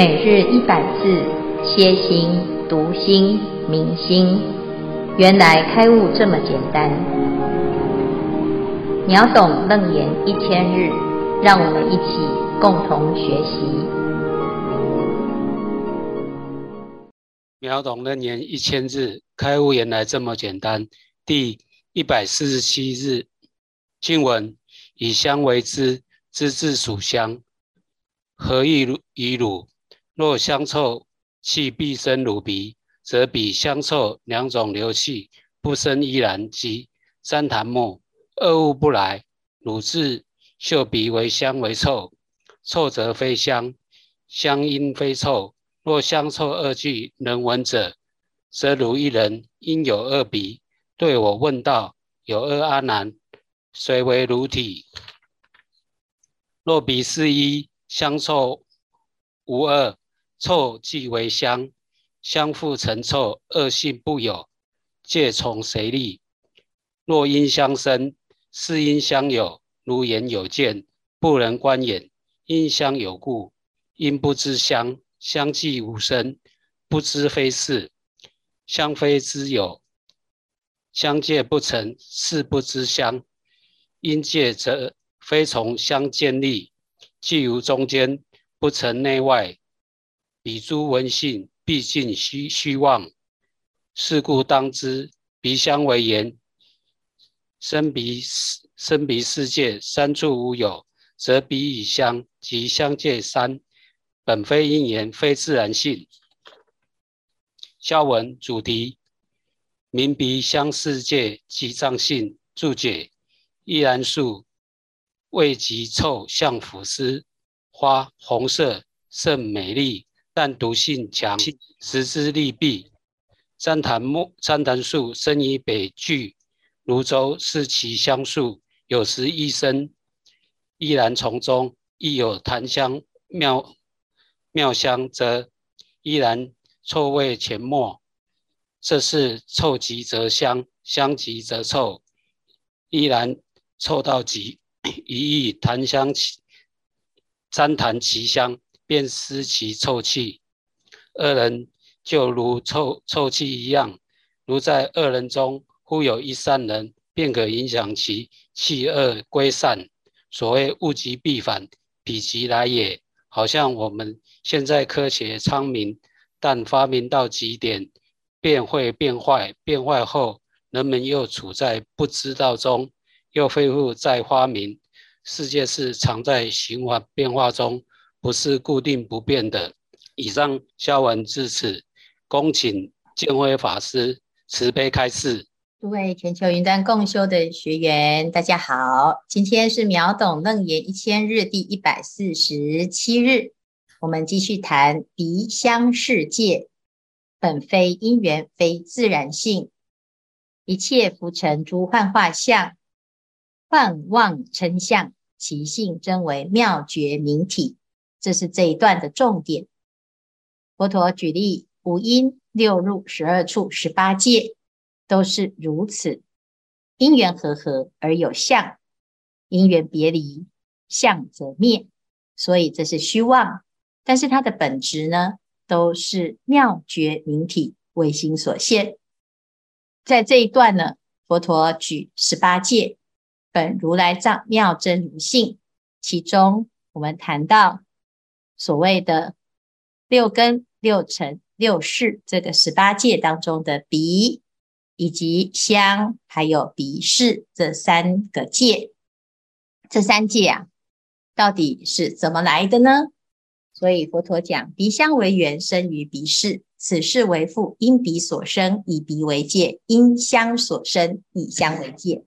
每日一百字，歇心、读心、明心，原来开悟这么简单。秒懂楞严一千日，让我们一起共同学习。秒懂楞严一千日，开悟原来这么简单。第一百四十七日，经文：以香为知，知自属香，何异于汝？若香臭气必生汝鼻，则彼香臭两种流气不生依然即三檀末二物不来。汝自嗅鼻为香为臭，臭则非香，香因非臭。若香臭二俱能闻者，则汝一人因有二鼻。对我问道：有二阿难，谁为汝体？若鼻是一，香臭无二。臭即为香，香复成臭，恶性不有，戒从谁立？若因相生，是因相有，如眼有见，不能观眼，因相有故，因不知香，香既无生，不知非是，香非之有，相戒不成，是不知香，因戒则非从相建立，既无中间，不成内外。彼诸闻性毕竟虚虚妄，是故当知鼻香为言。生鼻生鼻世界三处无有，则鼻与香及香界三本非因缘，非自然性。消文主题：明鼻香世界即藏性注解：依兰树味极臭，像腐尸花，红色甚美丽。但毒性强，食之利弊。旃檀木、旃檀树生于北俱泸州，是其香树。有时一生依然丛中，亦有檀香妙妙香，则依然臭味潜没。这是臭极则香，香极则臭。依然臭到极，一遇檀香起，旃檀其香。便失其臭气，恶人就如臭臭气一样。如在恶人中，忽有一善人，便可影响其气恶归善。所谓物极必反，否极来也。好像我们现在科学昌明，但发明到极点，便会变坏。变坏后，人们又处在不知道中，又恢复再发明。世界是常在循环变化中。不是固定不变的。以上消文至此，恭请见辉法师慈悲开示。诸位全球云端共修的学员，大家好，今天是秒懂楞严一千日第一百四十七日，我们继续谈鼻相世界，本非因缘，非自然性，一切浮尘诸幻化相，幻妄称相，其性真为妙觉明体。这是这一段的重点。佛陀举例，五阴六入十二处十八界都是如此，因缘和合而有相，因缘别离，相则灭。所以这是虚妄，但是它的本质呢，都是妙觉明体，为心所现。在这一段呢，佛陀举十八界，本如来藏妙真如性，其中我们谈到。所谓的六根、六尘、六识，这个十八界当中的鼻，以及香，还有鼻识这三个界，这三界啊，到底是怎么来的呢？所以佛陀讲，鼻香为缘，生于鼻识，此识为父，因鼻所生，以鼻为界；因香所生，以香为界。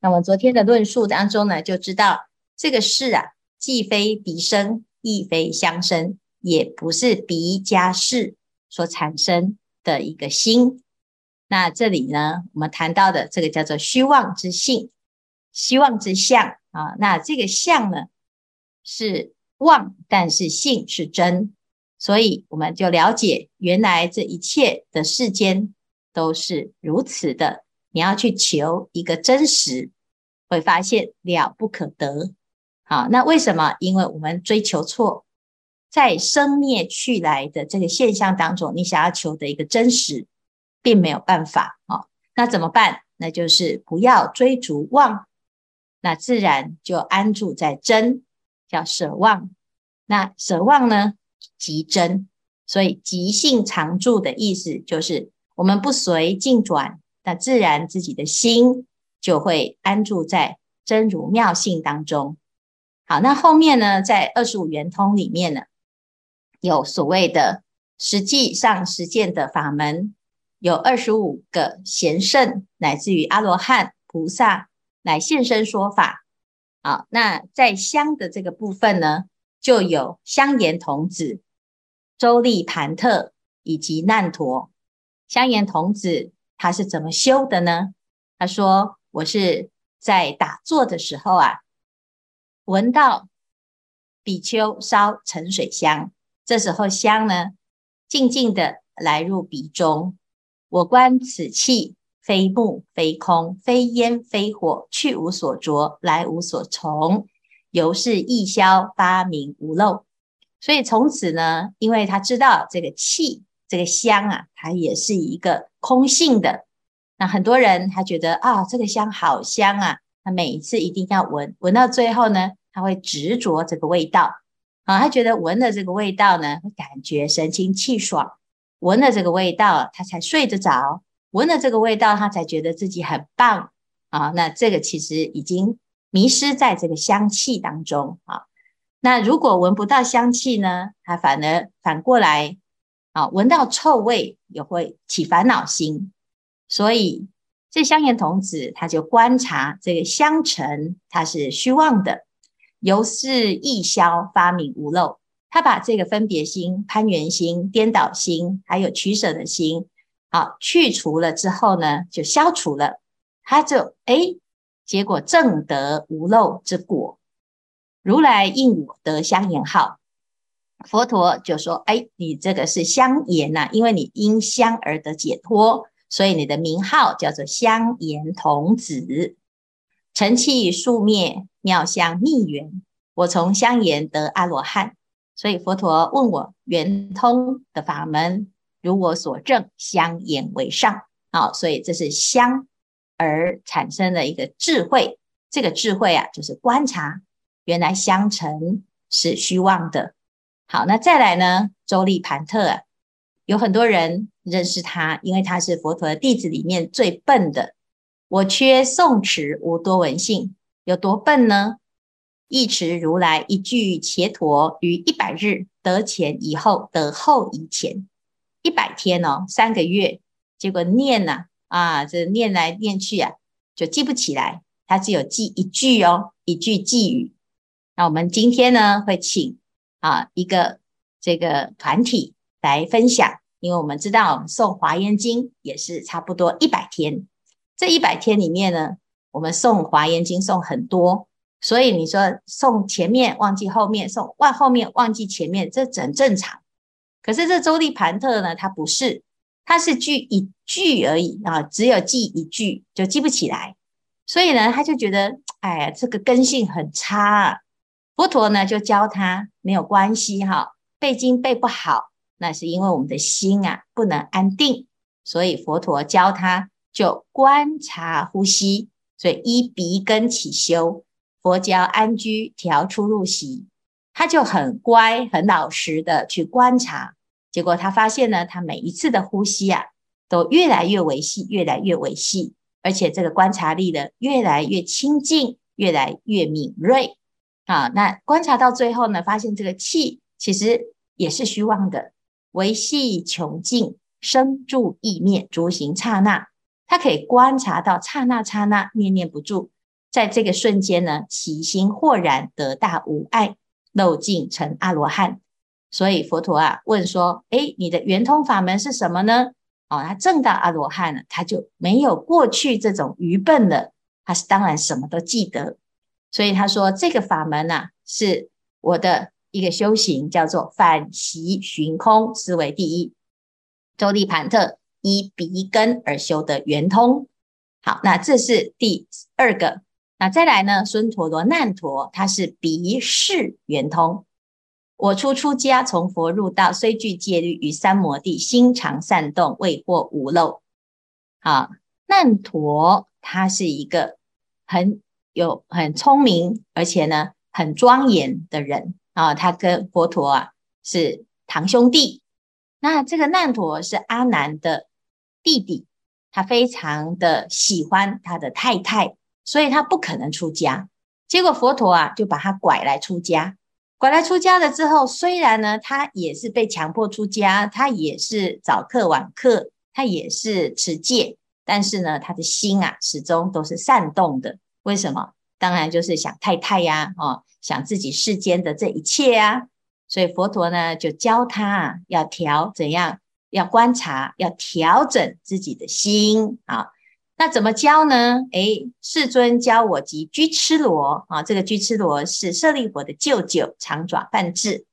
那么昨天的论述当中呢，就知道这个识啊，既非鼻生。亦非相生，也不是鼻加识所产生的一个心。那这里呢，我们谈到的这个叫做虚妄之性，虚妄之相啊。那这个相呢是妄，但是性是真，所以我们就了解，原来这一切的世间都是如此的。你要去求一个真实，会发现了不可得。好，那为什么？因为我们追求错，在生灭去来的这个现象当中，你想要求的一个真实，并没有办法啊。那怎么办？那就是不要追逐妄，那自然就安住在真，叫舍妄。那舍妄呢，即真。所以即性常住的意思，就是我们不随境转，那自然自己的心就会安住在真如妙性当中。好，那后面呢，在二十五圆通里面呢，有所谓的实际上实践的法门，有二十五个贤圣，乃至于阿罗汉、菩萨来现身说法。好，那在香的这个部分呢，就有香严童子。周利盘特以及难陀，香严童子他是怎么修的呢？他说：“我是在打坐的时候啊，闻到比丘烧沉水香，这时候香呢，静静的来入鼻中。我观此气非木非空，非烟非火，去无所着，来无所从，由是意消，发明无漏。”所以从此呢，因为他知道这个气、这个香啊，它也是一个空性的。那很多人他觉得啊，这个香好香啊，他每一次一定要闻，闻到最后呢，他会执着这个味道啊，他觉得闻了这个味道呢，会感觉神清气爽，闻了这个味道他才睡得着，闻了这个味道他才觉得自己很棒啊。那这个其实已经迷失在这个香气当中啊。那如果闻不到香气呢？他反而反过来啊，闻到臭味也会起烦恼心。所以这香严童子他就观察这个香尘，它是虚妄的，由是易消，发明无漏。他把这个分别心、攀缘心、颠倒心，还有取舍的心，啊，去除了之后呢，就消除了。他就诶，结果证得无漏之果。如来应我得香严号，佛陀就说：“哎，你这个是香严呐，因为你因香而得解脱，所以你的名号叫做香严童子。尘气数灭，妙香密圆。我从香严得阿罗汉，所以佛陀问我圆通的法门，如我所证，香严为上。好，所以这是香而产生的一个智慧。这个智慧啊，就是观察。”原来香尘是虚妄的。好，那再来呢？周利盘特，有很多人认识他，因为他是佛陀的弟子里面最笨的。我缺诵持无多闻性，有多笨呢？一持如来一句伽陀于一百日得前以后得后以前一百天哦，三个月，结果念呐啊，啊，这念来念去啊，就记不起来。他只有记一句哦，一句偈语。那我们今天呢，会请啊一个这个团体来分享，因为我们知道我们诵华严经也是差不多一百天，这一百天里面呢，我们诵华严经诵很多，所以你说诵前面忘记后面，诵忘后面忘记前面，这很正常。可是这周利盘特呢，他不是，他是记一句而已啊，只有记一句就记不起来，所以呢，他就觉得哎呀，这个根性很差啊。佛陀呢，就教他没有关系哈，背经背不好，那是因为我们的心啊不能安定，所以佛陀教他就观察呼吸，所以依鼻根起修。佛教安居调出入息，他就很乖很老实的去观察，结果他发现呢，他每一次的呼吸啊都越来越微细，越来越微细，而且这个观察力呢越来越清净，越来越敏锐。啊，那观察到最后呢，发现这个气其实也是虚妄的，微细穷尽，生住异灭，诸行刹那，他可以观察到刹那刹那，念念不住，在这个瞬间呢，其心豁然得大无碍，漏尽成阿罗汉。所以佛陀啊问说：“诶，你的圆通法门是什么呢？”哦，他证到阿罗汉了，他就没有过去这种愚笨了，他是当然什么都记得。所以他说，这个法门呐、啊，是我的一个修行，叫做反习寻空，思维第一。周利盘特依鼻根而修的圆通。好，那这是第二个。那再来呢，孙陀罗难陀，他是鼻视圆通。我初出家，从佛入道，虽具戒律，于三摩地，心常善动，未获无漏。好，难陀他是一个很有很聪明，而且呢很庄严的人啊。他跟佛陀啊是堂兄弟。那这个难陀是阿难的弟弟，他非常的喜欢他的太太，所以他不可能出家。结果佛陀啊就把他拐来出家。拐来出家了之后，虽然呢，他也是被强迫出家，他也是早课晚课，他也是持戒，但是呢，他的心啊，始终都是善动的。为什么？当然就是想太太呀，哦，想自己世间的这一切啊。所以佛陀呢，就教他要调怎样，要观察，要调整自己的心啊。那怎么教呢？诶，世尊教我及居痴罗啊，这个居痴罗是舍利弗的舅舅长爪梵志，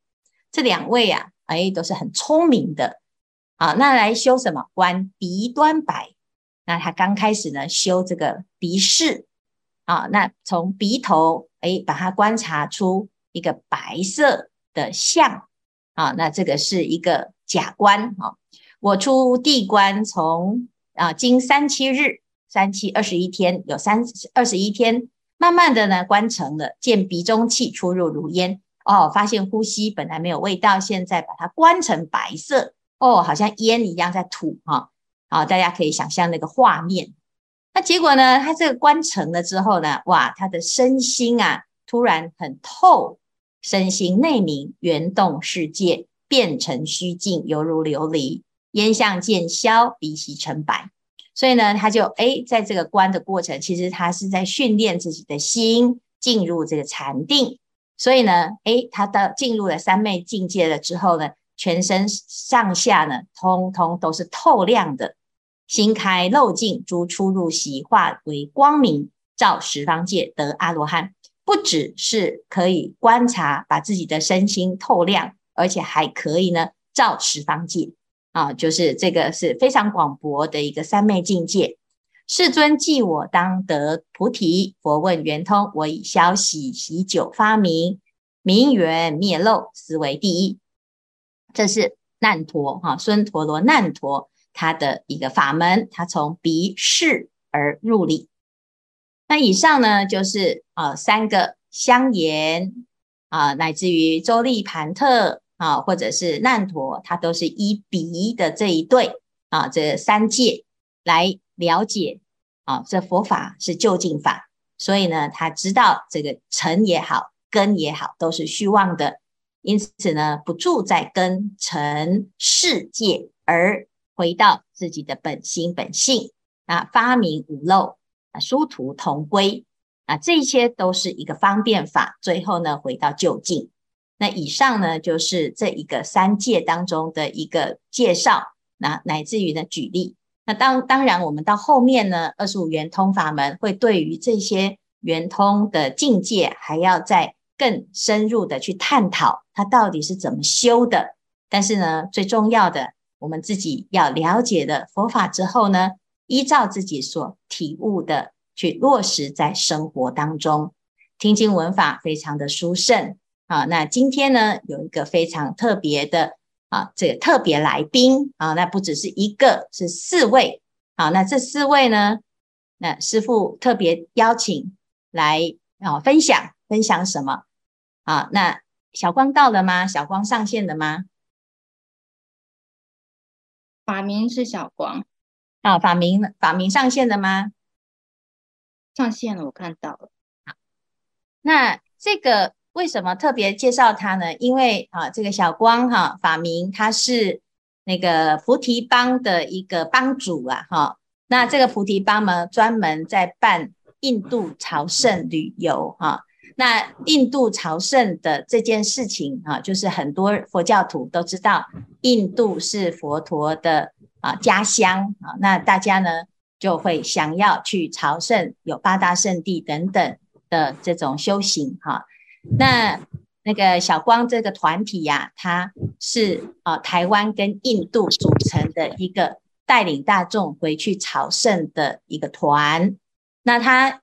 这两位啊，诶，都是很聪明的啊。那来修什么？观鼻端白。那他刚开始呢，修这个鼻识啊，那从鼻头诶，把它观察出一个白色的像啊，那这个是一个假观啊。我出地观从啊，经三七日。三七二十一天，有三二十一天，慢慢的呢，观成了，见鼻中气出入如烟，哦，发现呼吸本来没有味道，现在把它观成白色，哦，好像烟一样在吐哈，好、大家可以想象那个画面。那结果呢，他这个观成了之后呢，哇，他的身心啊，突然很透，身心内明，圆动世界，变成虚静，犹如琉璃，烟相渐消，鼻息成白。所以呢，他就诶，在这个观的过程，其实他是在训练自己的心进入这个禅定。所以呢，诶，他到进入了三昧境界了之后呢，全身上下呢，通通都是透亮的，心开漏尽，诸出入喜化为光明，照十方界得阿罗汉。不只是可以观察，把自己的身心透亮，而且还可以呢，照十方界。啊，就是这个是非常广博的一个三昧境界。世尊既我当得菩提，佛问圆通，我以消息喜久发明，明圆灭漏，斯为第一。这是难陀哈，孙陀罗难陀他的一个法门，他从鼻视而入理。那以上呢，就是啊三个香严啊，乃至于周利盘特。啊，或者是难陀，他都是依鼻的这一对啊，这三界来了解啊，这佛法是究竟法，所以呢，他知道这个尘也好，根也好，都是虚妄的，因此呢，不住在根尘世界，而回到自己的本心本性啊，发明无漏啊，殊途同归啊，这些都是一个方便法，最后呢，回到究竟。那以上呢，就是这一个三界当中的一个介绍，那乃至于呢举例。那当当然，我们到后面呢，二十五圆通法门会对于这些圆通的境界，还要再更深入的去探讨，它到底是怎么修的。但是呢，最重要的，我们自己要了解的佛法之后呢，依照自己所体悟的去落实在生活当中，听经闻法非常的殊胜。啊，那今天呢，有一个非常特别的啊，这个特别来宾啊，那不只是一个，是四位。好，那这四位呢，那师父特别邀请来啊，分享分享什么？啊，那小光到了吗？小光上线了吗？法名是小光。啊，法名法名上线了吗？上线了，我看到了。好，那这个。为什么特别介绍他呢？因为啊，这个小光哈、啊、法明他是那个菩提帮的一个帮主啊，哈。那这个菩提帮呢，专门在办印度朝圣旅游哈。那印度朝圣的这件事情啊，就是很多佛教徒都知道，印度是佛陀的啊家乡啊。那大家呢就会想要去朝圣，有八大圣地等等的这种修行哈。那那个小光这个团体呀、啊，它是啊台湾跟印度组成的一个带领大众回去朝圣的一个团。那他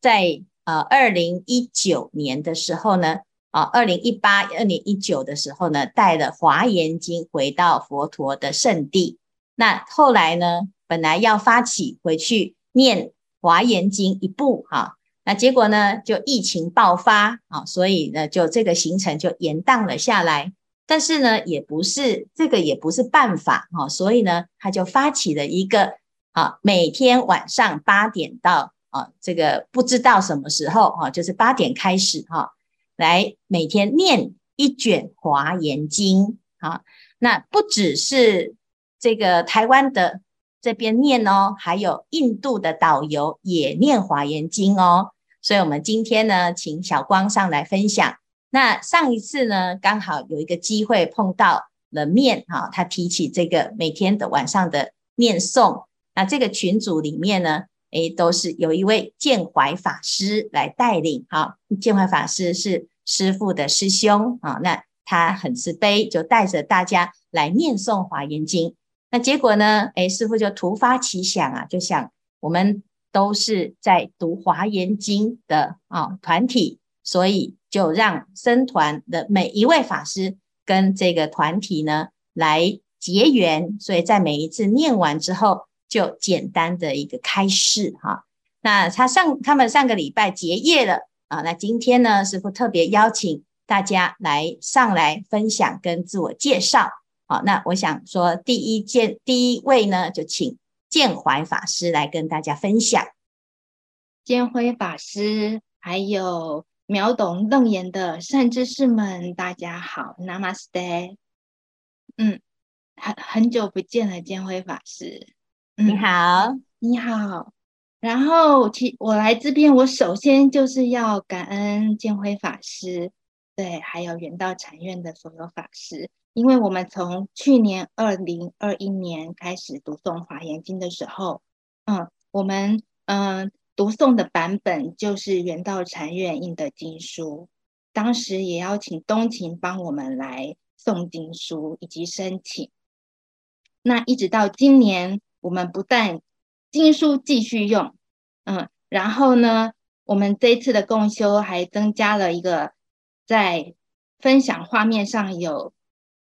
在呃二零一九年的时候呢，啊，二零一八、二零一九的时候呢，带了《华严经》回到佛陀的圣地。那后来呢，本来要发起回去念《华严经》一部哈，那结果呢，就疫情爆发啊，所以呢，就这个行程就延宕了下来。但是呢，也不是这个也不是办法哈，所以呢，他就发起了一个啊，每天晚上八点到啊，这个不知道什么时候哈，就是八点开始哈，来每天念一卷《华严经》啊，那不只是这个台湾的这边念哦，还有印度的导游也念《华严经》哦，所以我们今天呢，请小光上来分享。那上一次呢，刚好有一个机会碰到了面哈，他提起这个每天的晚上的念诵，那这个群组里面呢，诶，都是有一位建怀法师来带领哈，建怀法师是师父的师兄啊，那他很慈悲，就带着大家来念诵华严经。那结果呢，诶，师父就突发奇想啊，就想我们都是在读华严经的啊团体，所以。就让僧团的每一位法师跟这个团体呢来结缘，所以在每一次念完之后，就简单的一个开示哈。那他上他们上个礼拜结业了啊，那今天呢，师父特别邀请大家来上来分享跟自我介绍。好，那我想说第一件第一位呢，就请建怀法师来跟大家分享。建辉法师还有。秒懂楞严的善知识们，大家好，Namaste。嗯，很很久不见了，建辉法师。嗯、你好，你好。然后，其我来这边，我首先就是要感恩建辉法师，对，还有圆道禅院的所有法师，因为我们从去年二零二一年开始读诵华严经的时候，嗯，我们嗯。读诵的版本就是圆道禅院印的经书，当时也邀请东勤帮我们来诵经书以及申请。那一直到今年，我们不但经书继续用，嗯，然后呢，我们这一次的共修还增加了一个在分享画面上有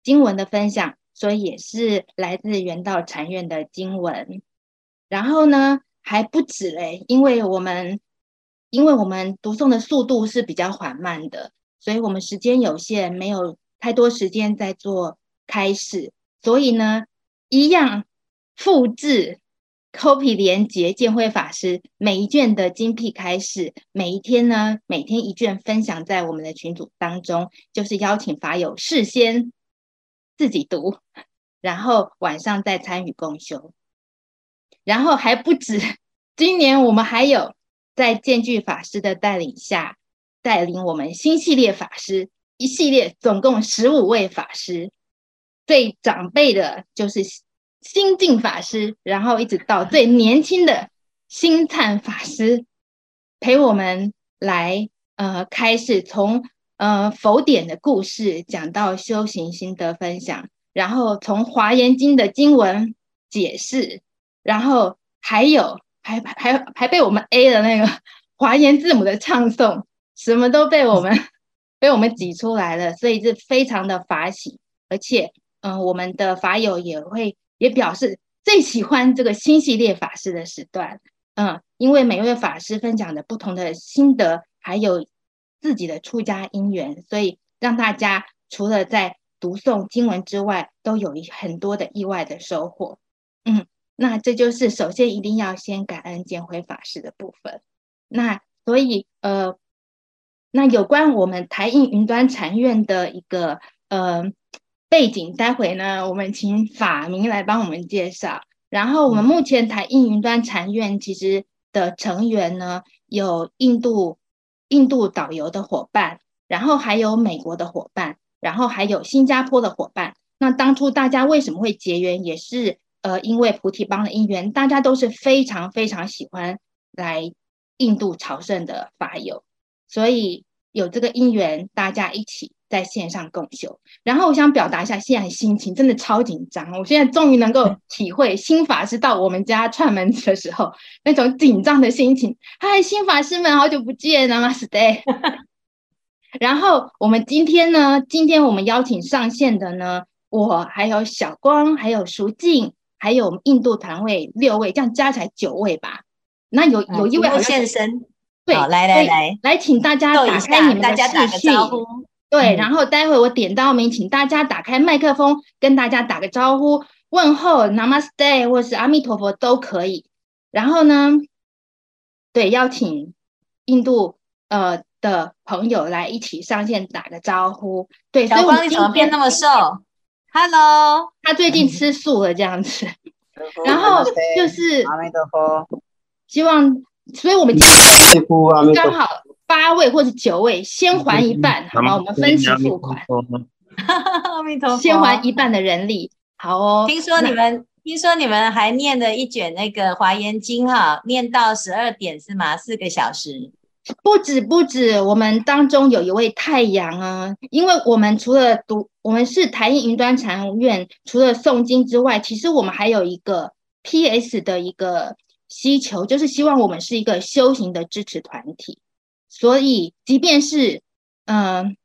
经文的分享，所以也是来自圆道禅院的经文。然后呢，还不止嘞，因为我们因为我们读诵的速度是比较缓慢的，所以我们时间有限，没有太多时间在做开示，所以呢，一样复制 copy 连结建辉法师每一卷的精辟开示，每一天呢，每天一卷分享在我们的群组当中，就是邀请法友事先自己读，然后晚上再参与共修。然后还不止，今年我们还有在建具法师的带领下，带领我们新系列法师一系列，总共十五位法师，最长辈的就是心净法师，然后一直到最年轻的星灿法师，陪我们来呃开始从呃佛典的故事讲到修行心得分享，然后从华严经的经文解释。然后还有还还还被我们 A 的那个 华严字母的唱诵，什么都被我们 被我们挤出来了，所以是非常的法喜。而且，嗯、我们的法友也会也表示最喜欢这个新系列法师的时段，嗯，因为每位法师分享的不同的心得，还有自己的出家因缘，所以让大家除了在读诵经文之外，都有一很多的意外的收获，嗯。那这就是首先一定要先感恩建辉法师的部分。那所以呃，那有关我们台印云端禅院的一个呃背景，待会呢我们请法明来帮我们介绍。然后我们目前台印云端禅院其实的成员呢，有印度印度导游的伙伴，然后还有美国的伙伴，然后还有新加坡的伙伴。那当初大家为什么会结缘，也是。呃，因为菩提帮的因缘，大家都是非常非常喜欢来印度朝圣的法友，所以有这个因缘，大家一起在线上共修。然后我想表达一下现在心情，真的超紧张。我现在终于能够体会新法师到我们家串门子的时候那种紧张的心情。嗨，新法师们，好久不见，Namaste。然后我们今天呢，今天我们邀请上线的呢，我还有小光，还有淑静，还有我们印度团位六位，这样加起来九位吧。那有有一位好现身，对，来来来来，请大家打开你们的视讯，对，然后待会我点到名，请大家打开麦克风，跟大家打个招呼，问候 Namaste 或是阿弥陀佛都可以。然后呢，对，邀请印度呃的朋友来一起上线打个招呼。对，小光你怎么变那么瘦？Hello，他最近吃素了这样子。然后就是阿弥陀佛，希望，所以我们今天刚好八位或者九位，先还一半，好吗？我们分期付款。阿弥陀佛，先还一半的人力，好哦。听说你们，听说你们还念了一卷那个《华严经》哈，念到十二点是吗？四个小时。不止不止，我们当中有一位太阳啊，因为我们除了读，我们是台印云端禅院，除了诵经之外，其实我们还有一个 PS 的一个需求，就是希望我们是一个修行的支持团体。所以，即便是嗯、呃，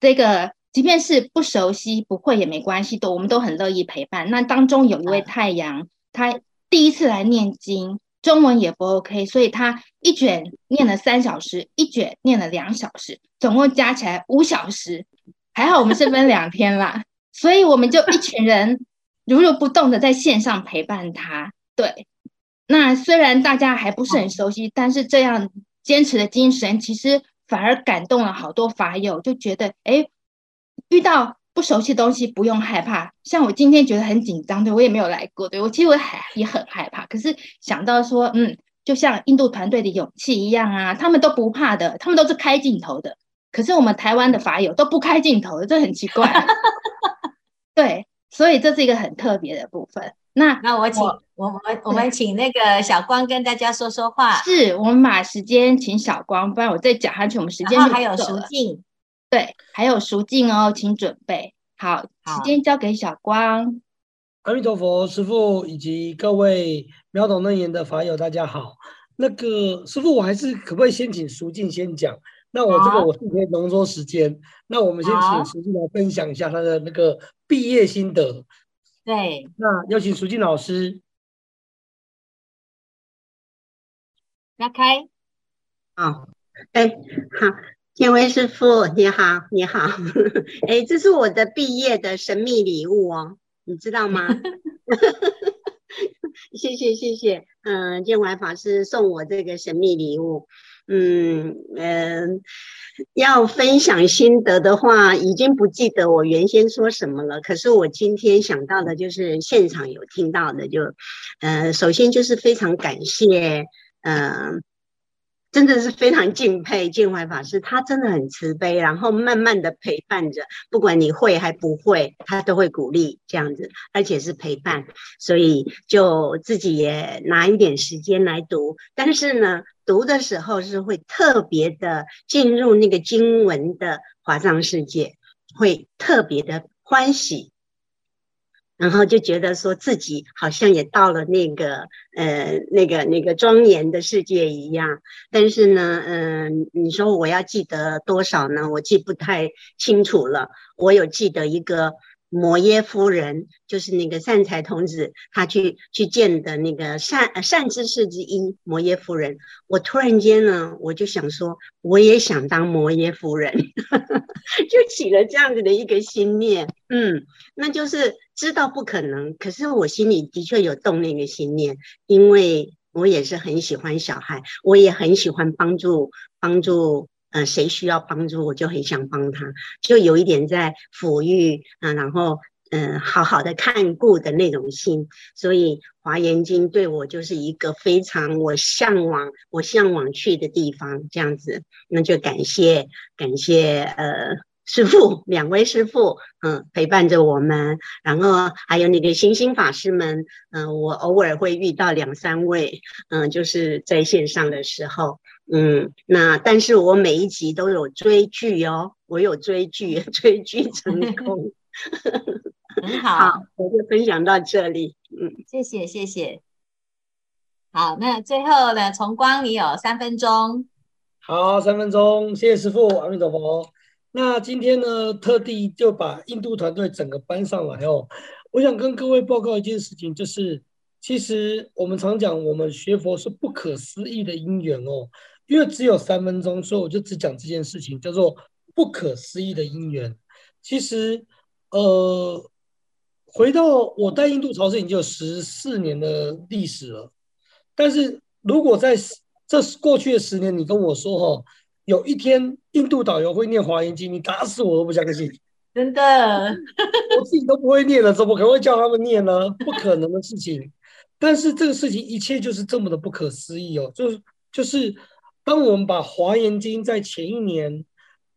这个即便是不熟悉、不会也没关系的，我们都很乐意陪伴。那当中有一位太阳，他第一次来念经。中文也不 OK，所以他一卷念了三小时，一卷念了两小时，总共加起来五小时。还好我们是分两天啦，所以我们就一群人如如不动的在线上陪伴他。对，那虽然大家还不是很熟悉，但是这样坚持的精神，其实反而感动了好多法友，就觉得哎，遇到。不熟悉的东西不用害怕，像我今天觉得很紧张，对，我也没有来过，对，我其实我还也很害怕，可是想到说，嗯，就像印度团队的勇气一样啊，他们都不怕的，他们都是开镜头的，可是我们台湾的法友都不开镜头的，这很奇怪。对，所以这是一个很特别的部分。那那我请我我们 我们请那个小光跟大家说说话。是我们把时间请小光，不然我再讲下去，我们时间就还有熟静。对，还有熟静哦，请准备好，时间交给小光。阿弥陀佛，师傅以及各位秒懂楞严的法友，大家好。那个师傅，我还是可不可以先请熟静先讲？那我这个我是可以浓缩时间。那我们先请熟静来分享一下他的那个毕业心得。对，那有请淑静老师。拉开。好，哎，好。天威师傅，你好，你好，哎，这是我的毕业的神秘礼物哦，你知道吗？谢谢谢谢，嗯，建怀法师送我这个神秘礼物，嗯嗯、呃，要分享心得的话，已经不记得我原先说什么了，可是我今天想到的就是现场有听到的，就，呃，首先就是非常感谢，嗯、真的是非常敬佩建怀法师，他真的很慈悲，然后慢慢的陪伴着，不管你会还不会，他都会鼓励这样子，而且是陪伴，所以就自己也拿一点时间来读，但是呢，读的时候是会特别的进入那个经文的华藏世界，会特别的欢喜。然后就觉得说自己好像也到了那个呃那个那个庄严的世界一样，但是呢，嗯、你说我要记得多少呢？我记不太清楚了。我有记得一个。摩耶夫人就是那个善财童子，他去去见的那个善善知识之一摩耶夫人。我突然间呢，我就想说，我也想当摩耶夫人，就起了这样子的一个心念。嗯，那就是知道不可能，可是我心里的确有动那个心念，因为我也是很喜欢小孩，我也很喜欢帮助帮助。呃，谁需要帮助，我就很想帮他，就有一点在抚育啊，然后嗯、好好的看顾的那种心。所以《华严经》对我就是一个非常我向往、我向往去的地方，这样子。那就感谢感谢呃师父两位师父，嗯、呃，陪伴着我们，然后还有那个星星法师们，嗯、呃，我偶尔会遇到两三位，嗯、呃，就是在线上的时候。嗯，那但是我每一集都有追剧哦，我有追剧，追剧成功，很好，好，我就分享到这里，嗯，谢谢谢谢，好，那最后呢，崇光你有三分钟，好，三分钟，谢谢师父，阿弥陀佛。那今天呢，特地就把印度团队整个搬上来哦。我想跟各位报告一件事情，就是其实我们常讲，我们学佛是不可思议的因缘哦。因为只有三分钟，所以我就只讲这件事情，叫做不可思议的因缘。其实，呃，回到我带印度朝圣已经有十四年的历史了，但是如果在这过去的十年，你跟我说哈，有一天印度导游会念华严经，你打死我都不相信。真的，我自己都不会念了，怎么可能会叫他们念呢？不可能的事情。但是这个事情一切就是这么的不可思议哦，就是就是，当我们把华严经在前一年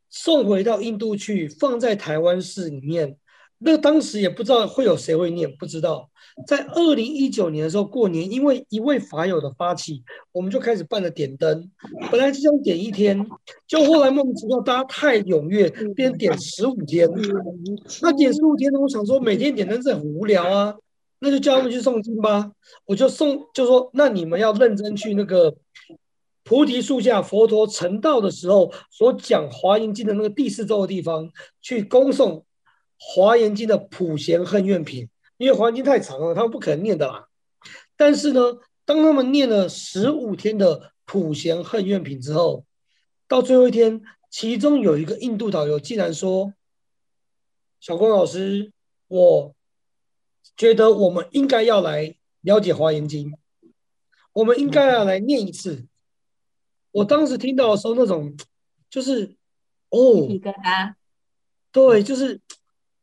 送回到印度去，放在台湾市里面，那当时也不知道会有谁会念，不知道。在二零一九年的时候过年，因为一位法友的发起，我们就开始办了点灯。本来只想点一天，就后来莫名其妙大家太踊跃，变点十五天。那点十五天呢？我想说每天点灯是很无聊啊，那就叫他们去诵经吧。我就送，就说那你们要认真去那个菩提树下佛陀成道的时候所讲华严经的那个第四咒的地方去恭诵华严经的普贤恨愿品。因为华严经太长了，他们不可能念的啦。但是呢，当他们念了十五天的普贤恨愿品之后，到最后一天，其中有一个印度导游竟然说：“小光老师，我觉得我们应该要来了解华严经，我们应该要来念一次。”我当时听到的时候，那种就是哦，对，就是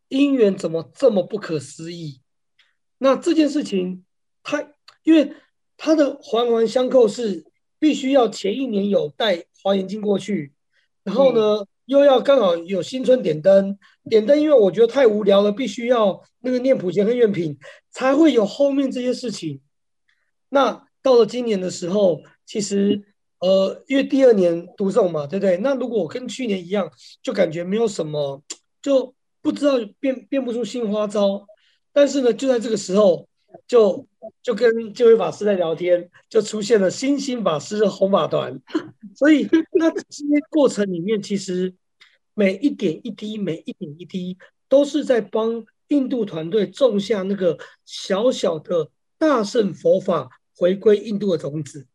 因缘怎么这么不可思议？那这件事情，它因为它的环环相扣是必须要前一年有带华严经过去，然后呢、嗯、又要刚好有新春点灯，点灯因为我觉得太无聊了，必须要那个念普贤恨愿品，才会有后面这些事情。那到了今年的时候，其实呃因为第二年读诵嘛，对不对？那如果我跟去年一样，就感觉没有什么，就不知道变变不出新花招。但是呢，就在这个时候，就就跟这位法师在聊天，就出现了星星法师的红法团。所以那这些过程里面，其实每一点一滴，每一点一滴，都是在帮印度团队种下那个小小的大圣佛法回归印度的种子。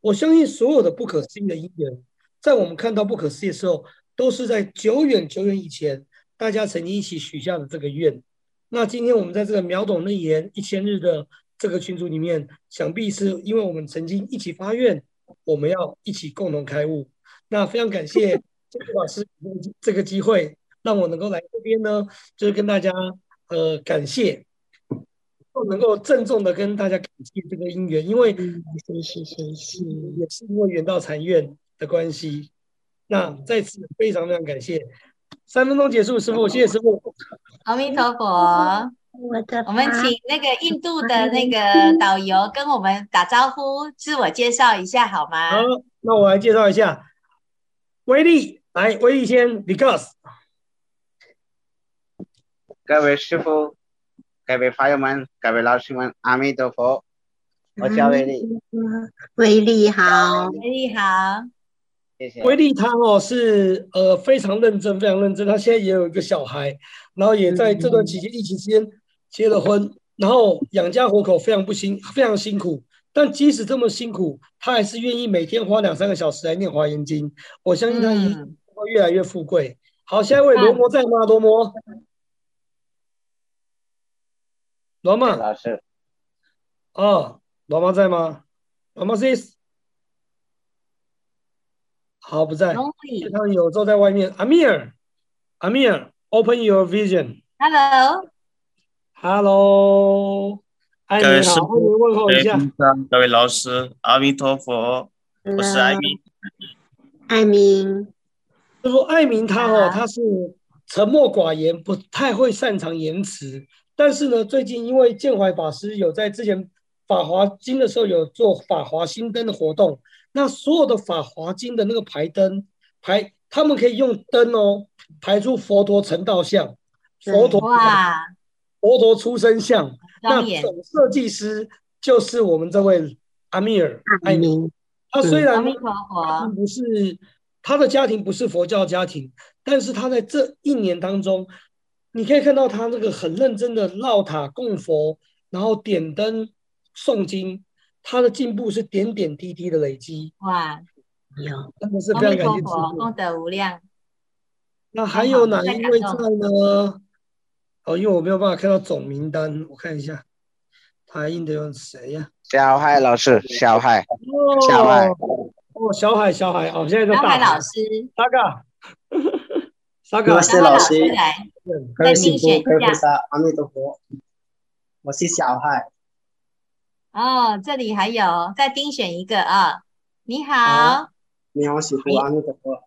我相信所有的不可思议的因缘，在我们看到不可思议的时候，都是在久远久远以前，大家曾经一起许下的这个愿。那今天我们在这个秒懂楞严一千日的这个群组里面，想必是因为我们曾经一起发愿，我们要一起共同开悟。那非常感谢 这个老师这个机会，让我能够来这边呢，就是跟大家呃感谢，能够郑重的跟大家感谢这个因缘，因为也是因为缘道禅院的关系。那再次非常非常感谢。三分钟结束，师傅，谢谢师傅。阿弥陀佛。我们请那个印度的那个导游跟我们打招呼，自我介绍一下好吗？好，那我来介绍一下。威力，来，威力先，because。各位师傅，各位法友们，各位老师们，阿弥陀佛。我叫威力。威力好，威力好。威利他哦是呃非常认真，非常认真。他现在也有一个小孩，然后也在这段期间疫情期间结了婚，然后养家活口非常不辛，非常辛苦。但即使这么辛苦，他还是愿意每天花两三个小时来念华严经。我相信他一定会越来越富贵。好，下一位罗摩在吗？罗摩，罗摩老师，哦，罗摩在吗？罗摩是。好，不在。他有坐在外面。阿米尔，阿米尔，Open your vision。Hello，Hello。艾明好，欢迎问候一下。各位老师，阿弥陀佛，我是艾米。艾明，就说艾明他哦，他是沉默寡言，不太会擅长言辞。但是呢，最近因为建怀法师有在之前法华经的时候有做法华心灯的活动。那所有的法华经的那个排灯排，他们可以用灯哦排出佛陀成道像，佛陀哇，佛陀出生像。那总设计师就是我们这位阿米尔艾明。他虽然阿弥陀佛不是他的家庭不是佛教家庭，但是他在这一年当中，你可以看到他那个很认真的绕塔供佛，然后点灯诵经，他的进步是点点滴滴的累积。哇，有，真的是非常感谢师父，功德无量。那还有哪一位在呢？哦，因为我没有办法看到总名单，我看一下，台印的有谁呀？小海老师，小海，哦，小海，哦，小海，小海，哦，现在就大海。老师，大哥，大哥，我是老师，来，再丁选一下。阿弥陀佛，我是小海。哦，这里还有，再丁选一个啊，你好，你好，师父，阿弥陀佛。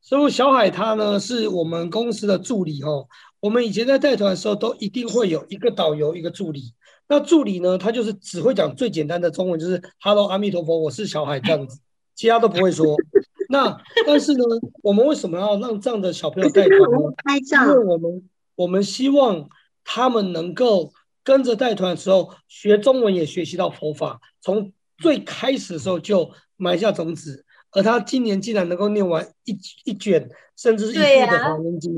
所以小海他呢是我们公司的助理哦。我们以前在带团的时候，都一定会有一个导游，一个助理。那助理呢，他就是只会讲最简单的中文，就是 “Hello，阿弥陀佛，我是小海”这样子，其他都不会说。那但是呢，我们为什么要让这样的小朋友带团呢？因为我们我们希望他们能够跟着带团的时候学中文，也学习到佛法，从最开始的时候就埋下种子。而他今年竟然能够念完一一卷，甚至是一部的《华严经》，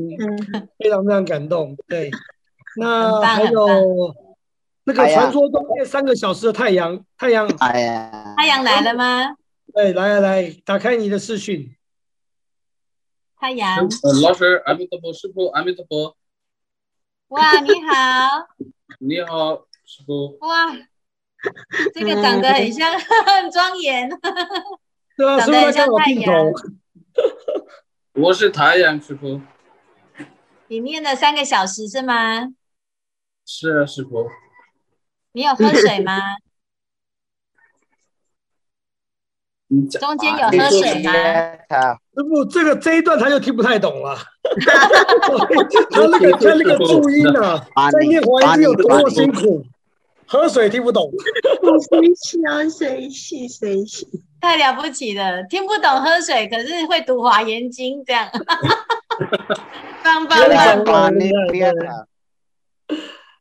非常非常感动。对，那还有那个传说中念三个小时的太阳，太阳，哎呀，太阳来了吗？对，来来来，打开你的视讯。太阳，老师，阿弥陀佛，师傅，阿弥陀佛。哇，你好。你好，师傅。哇，这个长得很像，很 庄严。对啊，是不是看我镜头？我是太阳师傅。你念了三个小时是吗？是啊，师傅。你有喝水吗？中间有喝水吗？师傅，这个这一段他就听不太懂了。他那个他那个注音啊，在念华严经有多么辛苦，喝水听不懂。水洗啊，水洗，水洗。太了不起了，听不懂喝水，可是会读华严经这样，棒棒棒棒！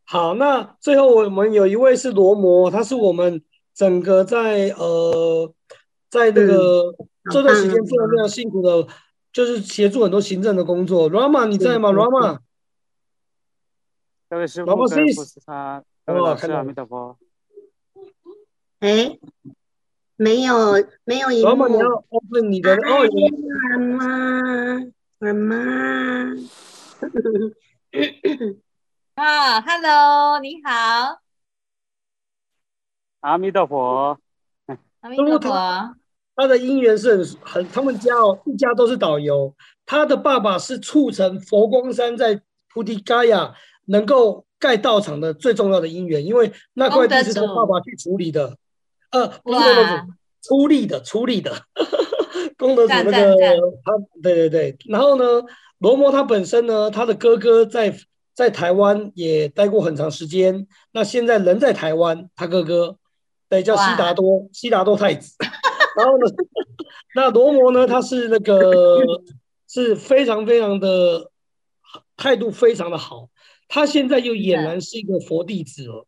好，那最后我们有一位是罗摩，他是我们整个在呃在那个这段时间非常非常辛苦的，就是协助很多行政的工作。Rama，你在吗？Rama，各位师傅，各位老师，阿弥陀佛。哎。没有，没有一幕。妈妈，你要 open 你的哦。啊，Hello，你好。阿弥陀佛。阿弥陀佛。他的姻缘是很很，他们家哦，一家都是导游。他的爸爸是促成佛光山在菩提伽亚能够盖道场的最重要的因缘，因为那块地是他爸爸去处理的。呃，不是功德主，出力的，出力的，功德主那个他，对对对。然后呢，罗摩他本身呢，他的哥哥在在台湾也待过很长时间，那现在人在台湾，他哥哥对叫悉达多，悉达多太子。然后呢，那罗摩呢，他是那个是非常非常的态度非常的好，他现在又俨然是一个佛弟子了，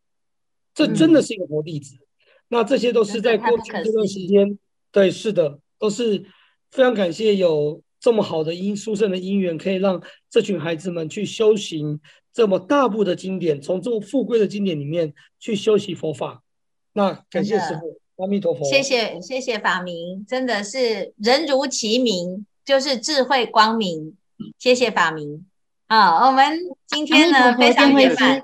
这真的是一个佛弟子。那这些都是在过去这段时间，对，是的，都是非常感谢有这么好的因殊胜的因缘，可以让这群孩子们去修行这么大部的经典，从这么富贵的经典里面去修习佛法。那感谢师父，阿弥陀佛。谢谢谢谢法明，真的是人如其名，就是智慧光明。谢谢法明。好，我们今天呢非常圆满。